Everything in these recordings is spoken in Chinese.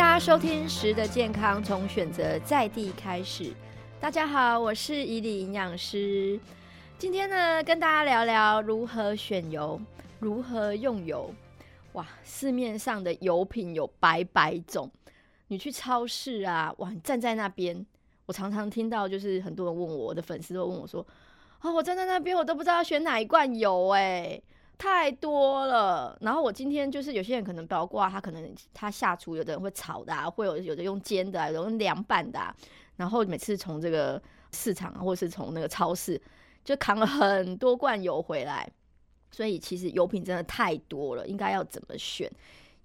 大家收听《食的健康》，从选择在地开始。大家好，我是伊里营养师。今天呢，跟大家聊聊如何选油，如何用油。哇，市面上的油品有百百种。你去超市啊，哇，你站在那边，我常常听到就是很多人问我，我的粉丝都问我说：“哦，我站在那边，我都不知道要选哪一罐油，哎。”太多了，然后我今天就是有些人可能包括他可能他下厨，有的人会炒的，啊会有有的用煎的，啊有的用凉拌的，啊然后每次从这个市场或是从那个超市就扛了很多罐油回来，所以其实油品真的太多了，应该要怎么选？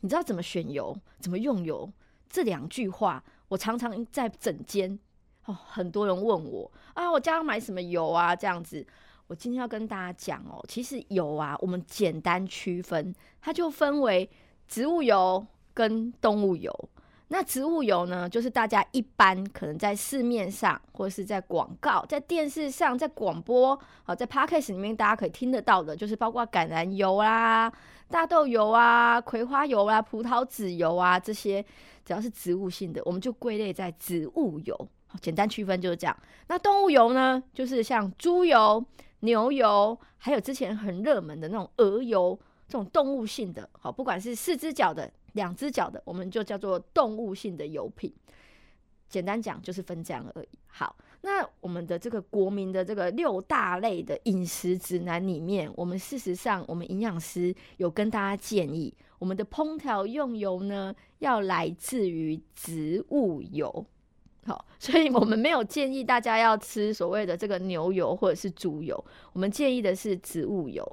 你知道怎么选油，怎么用油？这两句话我常常在整间哦，很多人问我啊，我家要买什么油啊？这样子。我今天要跟大家讲哦，其实油啊，我们简单区分，它就分为植物油跟动物油。那植物油呢，就是大家一般可能在市面上，或者是在广告、在电视上、在广播、好在 podcast 里面，大家可以听得到的，就是包括橄榄油啦、大豆油啊、葵花油啊、葡萄籽油啊这些，只要是植物性的，我们就归类在植物油。简单区分就是这样。那动物油呢，就是像猪油。牛油，还有之前很热门的那种鹅油，这种动物性的，好，不管是四只脚的、两只脚的，我们就叫做动物性的油品。简单讲就是分这样而已。好，那我们的这个国民的这个六大类的饮食指南里面，我们事实上，我们营养师有跟大家建议，我们的烹调用油呢，要来自于植物油。好，所以我们没有建议大家要吃所谓的这个牛油或者是猪油，我们建议的是植物油。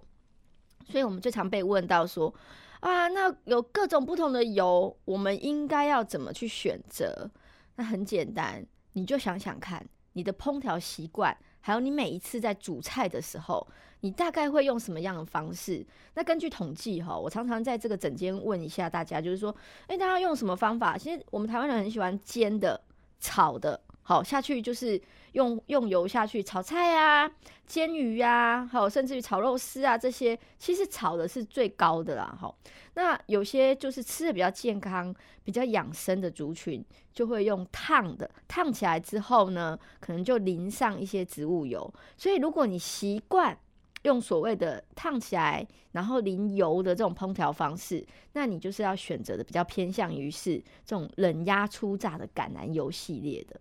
所以我们最常被问到说，啊，那有各种不同的油，我们应该要怎么去选择？那很简单，你就想想看，你的烹调习惯，还有你每一次在煮菜的时候，你大概会用什么样的方式？那根据统计哈，我常常在这个整间问一下大家，就是说，哎，大家用什么方法？其实我们台湾人很喜欢煎的。炒的好下去就是用用油下去炒菜啊、煎鱼啊，还有甚至于炒肉丝啊这些，其实炒的是最高的啦。哈，那有些就是吃的比较健康、比较养生的族群，就会用烫的，烫起来之后呢，可能就淋上一些植物油。所以如果你习惯，用所谓的烫起来，然后淋油的这种烹调方式，那你就是要选择的比较偏向于是这种冷压初榨的橄榄油系列的。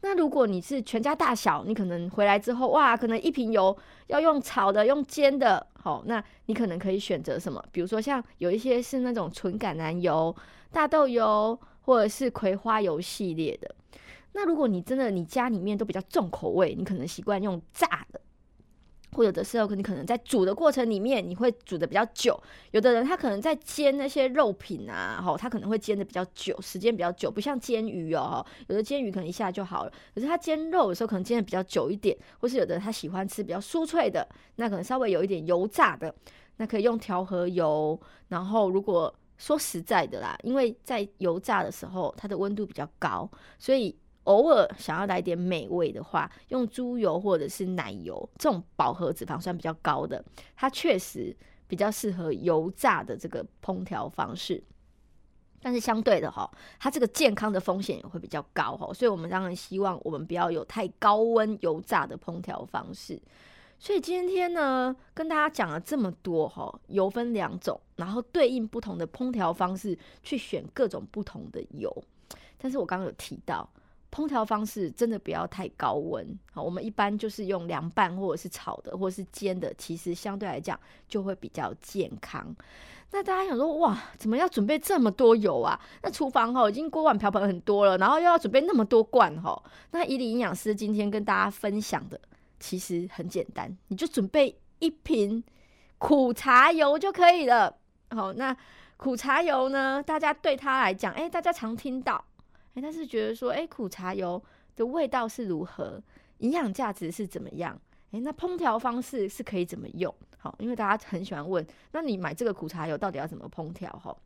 那如果你是全家大小，你可能回来之后，哇，可能一瓶油要用炒的、用煎的，好，那你可能可以选择什么？比如说像有一些是那种纯橄榄油、大豆油或者是葵花油系列的。那如果你真的你家里面都比较重口味，你可能习惯用炸。或有的时候，你可能在煮的过程里面，你会煮的比较久。有的人他可能在煎那些肉品啊，哈，他可能会煎的比较久，时间比较久，不像煎鱼哦，有的煎鱼可能一下就好了。可是他煎肉的时候，可能煎的比较久一点，或是有的他喜欢吃比较酥脆的，那可能稍微有一点油炸的，那可以用调和油。然后如果说实在的啦，因为在油炸的时候，它的温度比较高，所以。偶尔想要来点美味的话，用猪油或者是奶油这种饱和脂肪酸比较高的，它确实比较适合油炸的这个烹调方式。但是相对的哈，它这个健康的风险也会比较高哈，所以我们当然希望我们不要有太高温油炸的烹调方式。所以今天呢，跟大家讲了这么多哈，油分两种，然后对应不同的烹调方式去选各种不同的油。但是我刚刚有提到。烹调方式真的不要太高温，好，我们一般就是用凉拌或者是炒的，或者是煎的，其实相对来讲就会比较健康。那大家想说，哇，怎么要准备这么多油啊？那厨房哈已经锅碗瓢盆很多了，然后又要准备那么多罐哈。那伊犁营养师今天跟大家分享的其实很简单，你就准备一瓶苦茶油就可以了。好，那苦茶油呢，大家对它来讲，哎，大家常听到。哎，但是觉得说，哎，苦茶油的味道是如何，营养价值是怎么样？哎，那烹调方式是可以怎么用？好，因为大家很喜欢问，那你买这个苦茶油到底要怎么烹调？哈，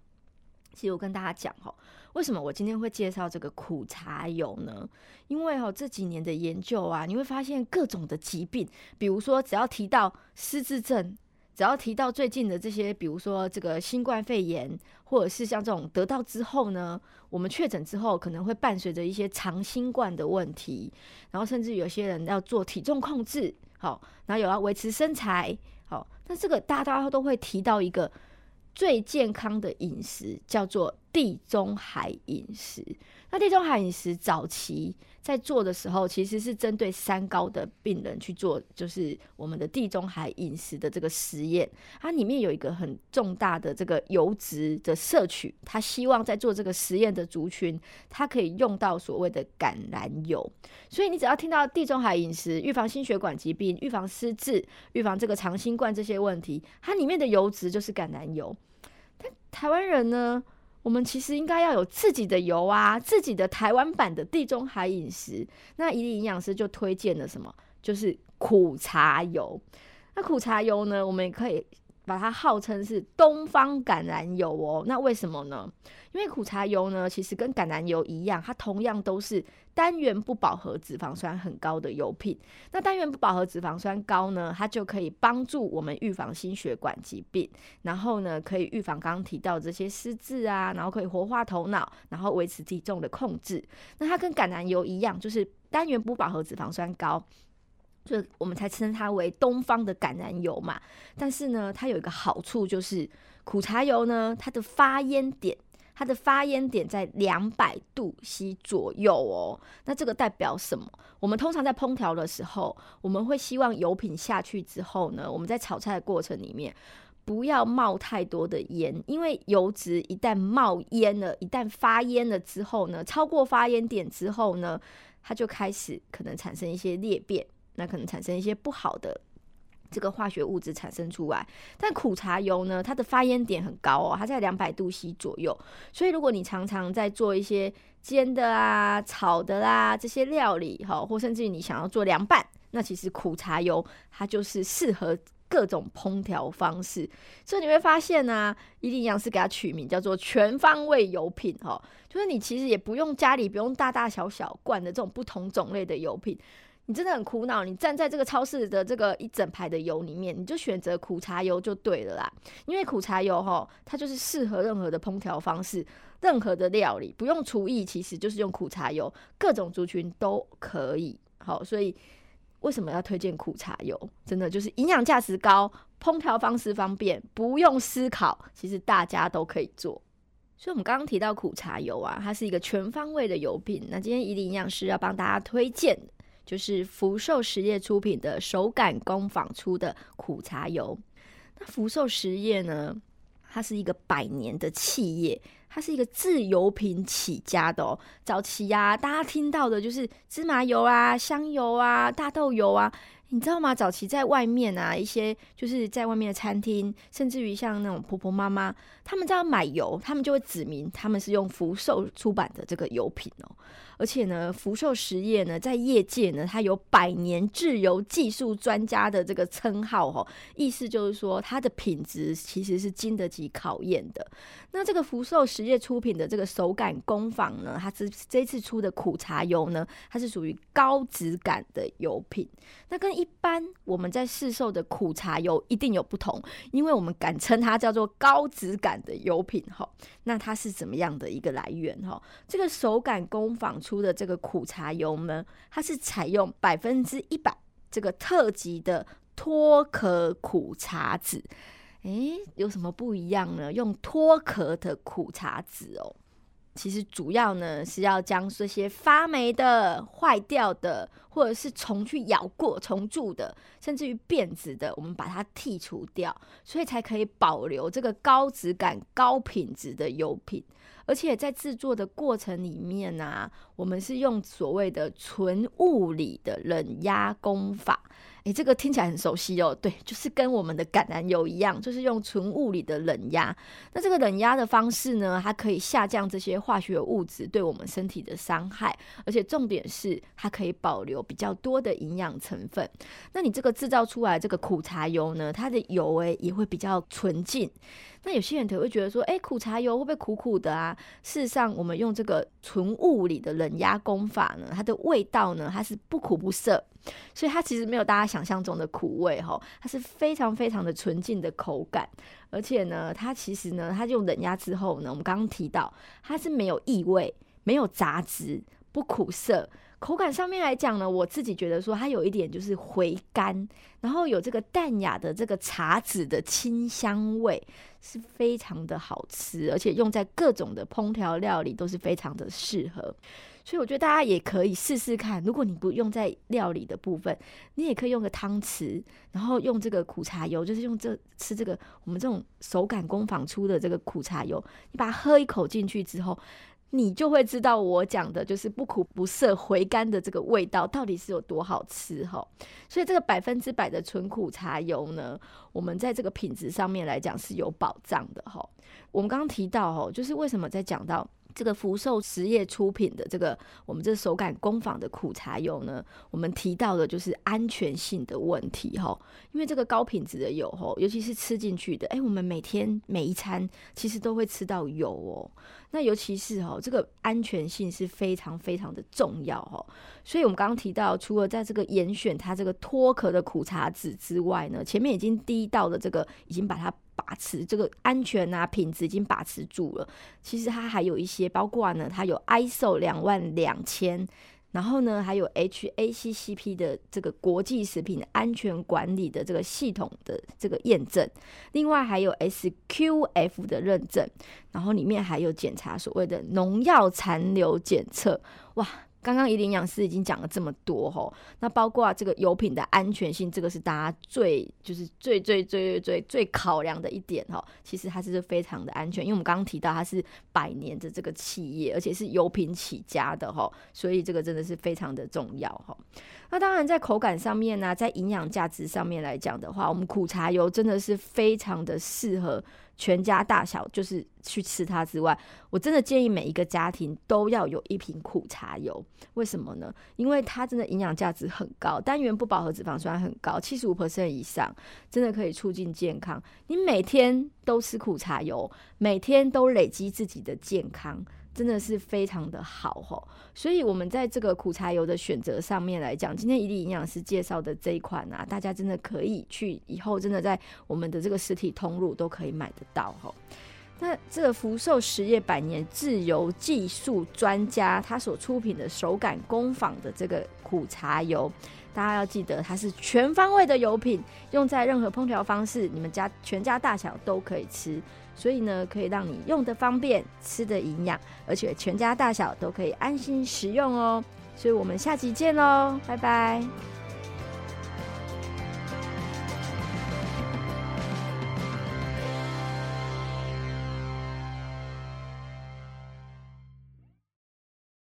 其实我跟大家讲，哈，为什么我今天会介绍这个苦茶油呢？因为哈这几年的研究啊，你会发现各种的疾病，比如说只要提到失智症。只要提到最近的这些，比如说这个新冠肺炎，或者是像这种得到之后呢，我们确诊之后可能会伴随着一些长新冠的问题，然后甚至有些人要做体重控制，好，然后有要维持身材，好，那这个大家都会提到一个最健康的饮食，叫做地中海饮食。那地中海饮食早期在做的时候，其实是针对三高的病人去做，就是我们的地中海饮食的这个实验。它里面有一个很重大的这个油脂的摄取，他希望在做这个实验的族群，它可以用到所谓的橄榄油。所以你只要听到地中海饮食，预防心血管疾病、预防失智、预防这个长新冠这些问题，它里面的油脂就是橄榄油。但台湾人呢？我们其实应该要有自己的油啊，自己的台湾版的地中海饮食。那一粒营养师就推荐了什么？就是苦茶油。那苦茶油呢，我们也可以。把它号称是东方橄榄油哦，那为什么呢？因为苦茶油呢，其实跟橄榄油一样，它同样都是单元不饱和脂肪酸很高的油品。那单元不饱和脂肪酸高呢，它就可以帮助我们预防心血管疾病，然后呢，可以预防刚刚提到这些失智啊，然后可以活化头脑，然后维持体重的控制。那它跟橄榄油一样，就是单元不饱和脂肪酸高。所以我们才称它为东方的橄榄油嘛。但是呢，它有一个好处，就是苦茶油呢，它的发烟点，它的发烟点在两百度 C 左右哦。那这个代表什么？我们通常在烹调的时候，我们会希望油品下去之后呢，我们在炒菜的过程里面不要冒太多的烟，因为油脂一旦冒烟了，一旦发烟了之后呢，超过发烟点之后呢，它就开始可能产生一些裂变。那可能产生一些不好的这个化学物质产生出来，但苦茶油呢，它的发烟点很高哦，它在两百度 C 左右，所以如果你常常在做一些煎的啊、炒的啦这些料理哈，或甚至于你想要做凉拌，那其实苦茶油它就是适合各种烹调方式，所以你会发现呢，一定要是给它取名叫做全方位油品哈，就是你其实也不用家里不用大大小小罐的这种不同种类的油品。你真的很苦恼，你站在这个超市的这个一整排的油里面，你就选择苦茶油就对了啦。因为苦茶油哈，它就是适合任何的烹调方式，任何的料理不用厨艺，其实就是用苦茶油，各种族群都可以。好，所以为什么要推荐苦茶油？真的就是营养价值高，烹调方式方便，不用思考，其实大家都可以做。所以，我们刚刚提到苦茶油啊，它是一个全方位的油品。那今天怡林营养师要帮大家推荐。就是福寿实业出品的手感工坊出的苦茶油。那福寿实业呢，它是一个百年的企业，它是一个自由品起家的哦。早期呀，大家听到的就是芝麻油啊、香油啊、大豆油啊。你知道吗？早期在外面啊，一些就是在外面的餐厅，甚至于像那种婆婆妈妈，他们在买油，他们就会指明他们是用福寿出版的这个油品哦。而且呢，福寿实业呢，在业界呢，它有百年制油技术专家的这个称号哦。意思就是说，它的品质其实是经得起考验的。那这个福寿实业出品的这个手感工坊呢，它是这次出的苦茶油呢，它是属于高质感的油品。那跟一般我们在市售的苦茶油一定有不同，因为我们敢称它叫做高质感的油品哈。那它是怎么样的一个来源哈？这个手感工坊出的这个苦茶油呢，它是采用百分之一百这个特级的脱壳苦茶籽。诶，有什么不一样呢？用脱壳的苦茶籽哦。其实主要呢是要将这些发霉的、坏掉的，或者是虫去咬过、虫蛀的，甚至于变质的，我们把它剔除掉，所以才可以保留这个高质感、高品质的油品。而且在制作的过程里面呢，我们是用所谓的纯物理的冷压工法。诶，这个听起来很熟悉哦。对，就是跟我们的橄榄油一样，就是用纯物理的冷压。那这个冷压的方式呢，它可以下降这些化学物质对我们身体的伤害，而且重点是它可以保留比较多的营养成分。那你这个制造出来这个苦茶油呢，它的油诶也会比较纯净。那有些人可能会觉得说，诶，苦茶油会不会苦苦的啊？事实上，我们用这个纯物理的冷压工法呢，它的味道呢，它是不苦不涩。所以它其实没有大家想象中的苦味哈，它是非常非常的纯净的口感，而且呢，它其实呢，它用冷压之后呢，我们刚刚提到它是没有异味、没有杂质、不苦涩。口感上面来讲呢，我自己觉得说它有一点就是回甘，然后有这个淡雅的这个茶籽的清香味，是非常的好吃，而且用在各种的烹调料理都是非常的适合。所以我觉得大家也可以试试看，如果你不用在料理的部分，你也可以用个汤匙，然后用这个苦茶油，就是用这吃这个我们这种手感工坊出的这个苦茶油，你把它喝一口进去之后。你就会知道我讲的就是不苦不涩、回甘的这个味道到底是有多好吃哈。所以这个百分之百的纯苦茶油呢，我们在这个品质上面来讲是有保障的哈。我们刚刚提到哦，就是为什么在讲到。这个福寿实业出品的这个我们这手感工坊的苦茶油呢，我们提到的就是安全性的问题哈。因为这个高品质的油哈，尤其是吃进去的，哎，我们每天每一餐其实都会吃到油哦。那尤其是哈，这个安全性是非常非常的重要哈。所以我们刚刚提到，除了在这个严选它这个脱壳的苦茶籽之外呢，前面已经滴到的这个已经把它。把持这个安全啊，品质已经把持住了。其实它还有一些，包括呢，它有 ISO 两万两千，然后呢，还有 HACCP 的这个国际食品安全管理的这个系统的这个验证，另外还有 SQF 的认证，然后里面还有检查所谓的农药残留检测，哇！刚刚怡林养师已经讲了这么多吼，那包括这个油品的安全性，这个是大家最就是最最最最最最考量的一点哈。其实它是非常的安全，因为我们刚刚提到它是百年的这个企业，而且是油品起家的哈，所以这个真的是非常的重要哈。那当然在口感上面呢，在营养价值上面来讲的话，我们苦茶油真的是非常的适合。全家大小就是去吃它之外，我真的建议每一个家庭都要有一瓶苦茶油。为什么呢？因为它真的营养价值很高，单元不饱和脂肪酸很高，七十五 percent 以上，真的可以促进健康。你每天都吃苦茶油，每天都累积自己的健康。真的是非常的好吼，所以我们在这个苦茶油的选择上面来讲，今天一粒营养师介绍的这一款啊，大家真的可以去以后真的在我们的这个实体通路都可以买得到吼。那这个福寿实业百年自由技术专家他所出品的手感工坊的这个苦茶油，大家要记得它是全方位的油品，用在任何烹调方式，你们家全家大小都可以吃。所以呢，可以让你用的方便，吃的营养，而且全家大小都可以安心食用哦。所以我们下集见喽，拜拜。